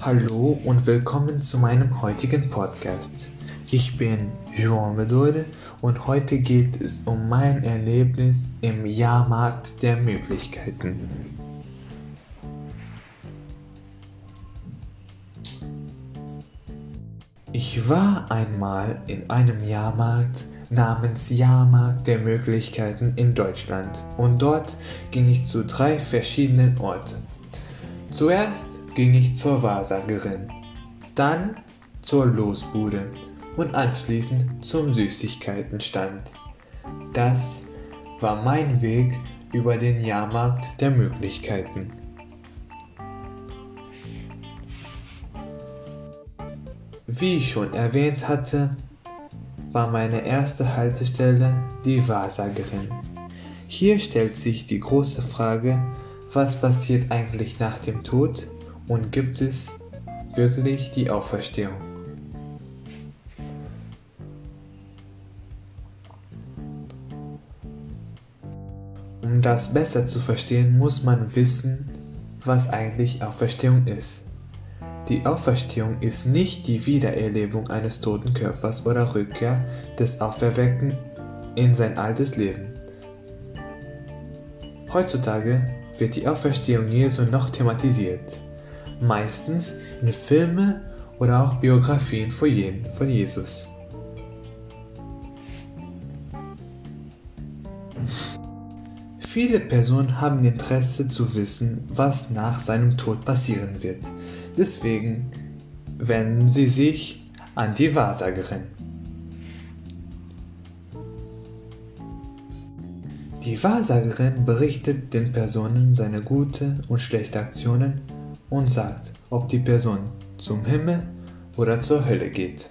Hallo und willkommen zu meinem heutigen Podcast. Ich bin João Medore und heute geht es um mein Erlebnis im Jahrmarkt der Möglichkeiten. Ich war einmal in einem Jahrmarkt namens Jahrmarkt der Möglichkeiten in Deutschland und dort ging ich zu drei verschiedenen Orten. Zuerst ging ich zur Wahrsagerin, dann zur Losbude und anschließend zum Süßigkeitenstand. Das war mein Weg über den Jahrmarkt der Möglichkeiten. Wie ich schon erwähnt hatte, war meine erste Haltestelle die Wahrsagerin. Hier stellt sich die große Frage, was passiert eigentlich nach dem Tod und gibt es wirklich die Auferstehung? Um das besser zu verstehen, muss man wissen, was eigentlich Auferstehung ist. Die Auferstehung ist nicht die Wiedererlebung eines toten Körpers oder Rückkehr des Auferweckten in sein altes Leben. Heutzutage wird die Auferstehung Jesu noch thematisiert, meistens in Filme oder auch Biografien von Jesus. Viele Personen haben Interesse zu wissen, was nach seinem Tod passieren wird. Deswegen wenden sie sich an die Wahrsagerin. Die Wahrsagerin berichtet den Personen seine gute und schlechte Aktionen und sagt, ob die Person zum Himmel oder zur Hölle geht.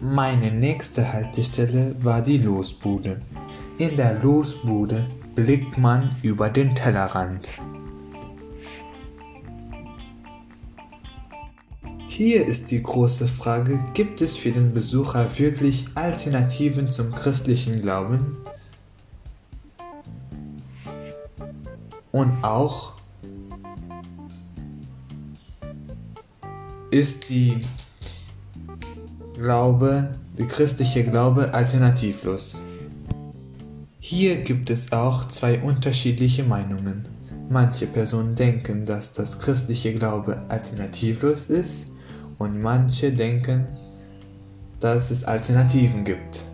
Meine nächste Haltestelle war die Losbude. In der Losbude blickt man über den Tellerrand. Hier ist die große Frage, gibt es für den Besucher wirklich Alternativen zum christlichen Glauben? Und auch ist die Glaube, der christliche Glaube alternativlos. Hier gibt es auch zwei unterschiedliche Meinungen. Manche Personen denken, dass das christliche Glaube alternativlos ist und manche denken, dass es Alternativen gibt.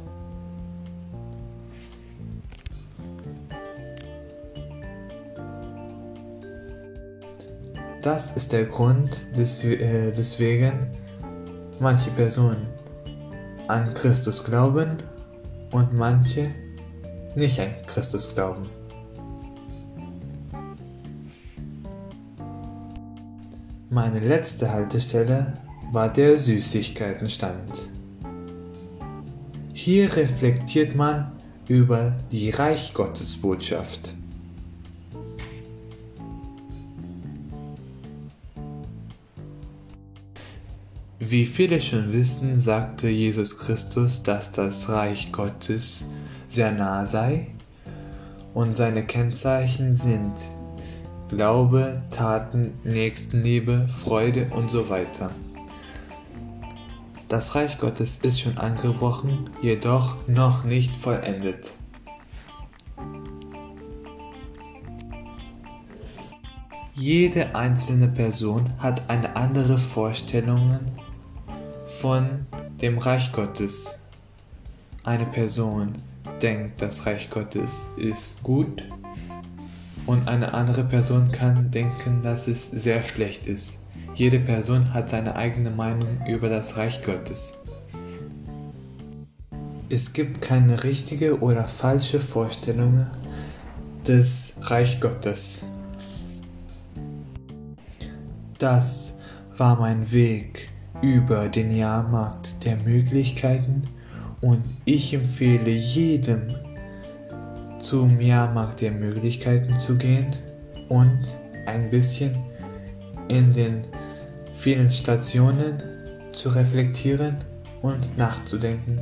Das ist der Grund, äh, weswegen manche Personen an Christus glauben und manche nicht an Christus glauben. Meine letzte Haltestelle war der Süßigkeitenstand. Hier reflektiert man über die Reich Botschaft. Wie viele schon wissen, sagte Jesus Christus, dass das Reich Gottes sehr nah sei und seine Kennzeichen sind Glaube, Taten, Nächstenliebe, Freude und so weiter. Das Reich Gottes ist schon angebrochen, jedoch noch nicht vollendet. Jede einzelne Person hat eine andere Vorstellung von dem Reich Gottes. Eine Person denkt, das Reich Gottes ist gut und eine andere Person kann denken, dass es sehr schlecht ist. Jede Person hat seine eigene Meinung über das Reich Gottes. Es gibt keine richtige oder falsche Vorstellung des Reich Gottes. Das war mein Weg über den Jahrmarkt der Möglichkeiten und ich empfehle jedem zum Jahrmarkt der Möglichkeiten zu gehen und ein bisschen in den vielen Stationen zu reflektieren und nachzudenken